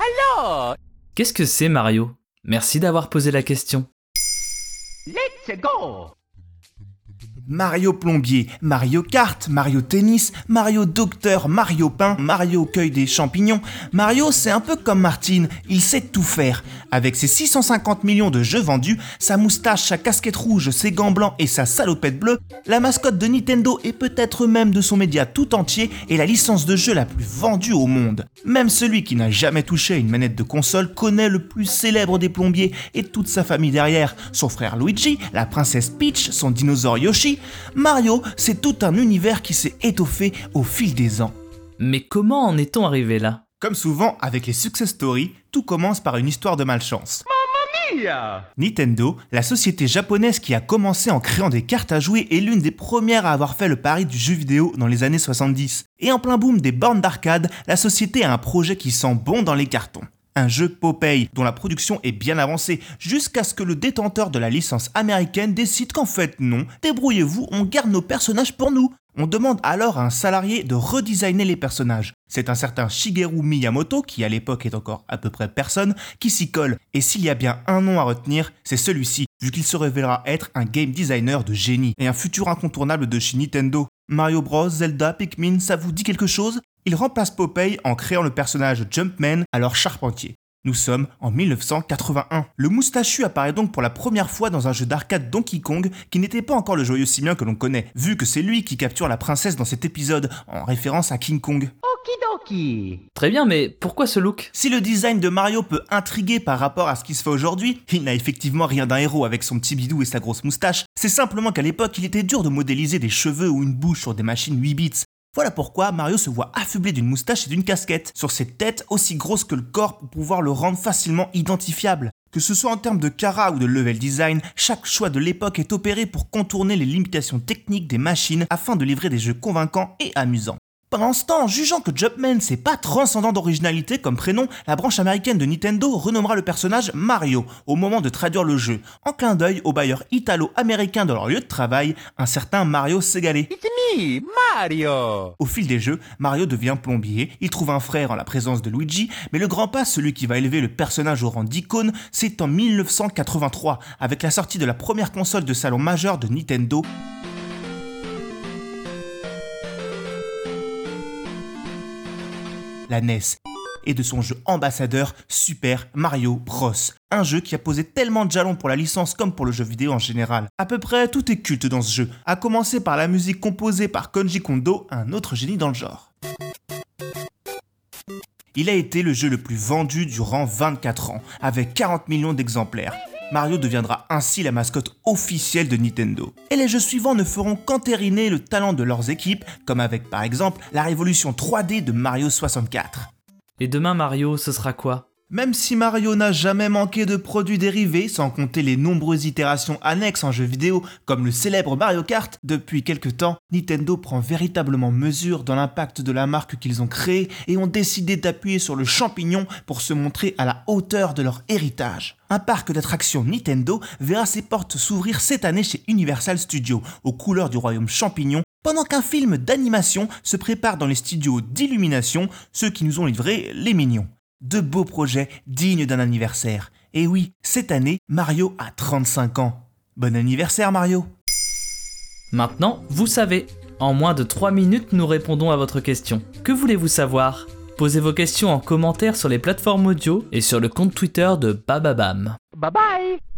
Alors, Qu'est-ce que c'est Mario? Merci d'avoir posé la question. let's go Mario Plombier, Mario Kart, Mario Tennis, Mario Docteur, Mario Pain, Mario Cueille des champignons. Mario, c'est un peu comme Martine, il sait tout faire. Avec ses 650 millions de jeux vendus, sa moustache, sa casquette rouge, ses gants blancs et sa salopette bleue, la mascotte de Nintendo et peut-être même de son média tout entier est la licence de jeu la plus vendue au monde. Même celui qui n'a jamais touché une manette de console connaît le plus célèbre des plombiers et toute sa famille derrière. Son frère Luigi, la princesse Peach, son dinosaure Yoshi. Mario, c'est tout un univers qui s'est étoffé au fil des ans. Mais comment en est-on arrivé là? Comme souvent avec les success stories, tout commence par une histoire de malchance. Mia Nintendo, la société japonaise qui a commencé en créant des cartes à jouer, est l'une des premières à avoir fait le pari du jeu vidéo dans les années 70. Et en plein boom des bornes d'arcade, la société a un projet qui sent bon dans les cartons. Un jeu Popeye dont la production est bien avancée jusqu'à ce que le détenteur de la licence américaine décide qu'en fait non, débrouillez-vous, on garde nos personnages pour nous. On demande alors à un salarié de redesigner les personnages. C'est un certain Shigeru Miyamoto, qui à l'époque est encore à peu près personne, qui s'y colle. Et s'il y a bien un nom à retenir, c'est celui-ci, vu qu'il se révélera être un game designer de génie et un futur incontournable de chez Nintendo. Mario Bros, Zelda, Pikmin, ça vous dit quelque chose? Il remplace Popeye en créant le personnage Jumpman, alors charpentier. Nous sommes en 1981. Le moustachu apparaît donc pour la première fois dans un jeu d'arcade Donkey Kong qui n'était pas encore le joyeux simien que l'on connaît, vu que c'est lui qui capture la princesse dans cet épisode, en référence à King Kong. Okidoki Très bien, mais pourquoi ce look? Si le design de Mario peut intriguer par rapport à ce qui se fait aujourd'hui, il n'a effectivement rien d'un héros avec son petit bidou et sa grosse moustache, c'est simplement qu'à l'époque il était dur de modéliser des cheveux ou une bouche sur des machines 8 bits. Voilà pourquoi Mario se voit affublé d'une moustache et d'une casquette, sur cette tête aussi grosse que le corps pour pouvoir le rendre facilement identifiable. Que ce soit en termes de cara ou de level design, chaque choix de l'époque est opéré pour contourner les limitations techniques des machines afin de livrer des jeux convaincants et amusants. Pendant ce temps, jugeant que Jumpman c'est pas transcendant d'originalité comme prénom, la branche américaine de Nintendo renommera le personnage Mario au moment de traduire le jeu, en clin d'œil au bailleur italo-américain de leur lieu de travail, un certain Mario Segale. It's me, Mario! Au fil des jeux, Mario devient plombier, il trouve un frère en la présence de Luigi, mais le grand pas, celui qui va élever le personnage au rang d'icône, c'est en 1983, avec la sortie de la première console de salon majeur de Nintendo, la NES, et de son jeu ambassadeur Super Mario Bros. Un jeu qui a posé tellement de jalons pour la licence comme pour le jeu vidéo en général. À peu près tout est culte dans ce jeu, à commencer par la musique composée par Konji Kondo, un autre génie dans le genre. Il a été le jeu le plus vendu durant 24 ans, avec 40 millions d'exemplaires. Mario deviendra ainsi la mascotte officielle de Nintendo. Et les jeux suivants ne feront qu'entériner le talent de leurs équipes, comme avec par exemple la révolution 3D de Mario 64. Et demain Mario, ce sera quoi? Même si Mario n'a jamais manqué de produits dérivés, sans compter les nombreuses itérations annexes en jeux vidéo, comme le célèbre Mario Kart, depuis quelques temps, Nintendo prend véritablement mesure dans l'impact de la marque qu'ils ont créée et ont décidé d'appuyer sur le champignon pour se montrer à la hauteur de leur héritage. Un parc d'attractions Nintendo verra ses portes s'ouvrir cette année chez Universal Studios, aux couleurs du royaume champignon, pendant qu'un film d'animation se prépare dans les studios d'illumination, ceux qui nous ont livré les mignons. De beaux projets dignes d'un anniversaire. Et oui, cette année, Mario a 35 ans. Bon anniversaire Mario Maintenant, vous savez. En moins de 3 minutes, nous répondons à votre question. Que voulez-vous savoir? Posez vos questions en commentaire sur les plateformes audio et sur le compte Twitter de Bababam. Bye bye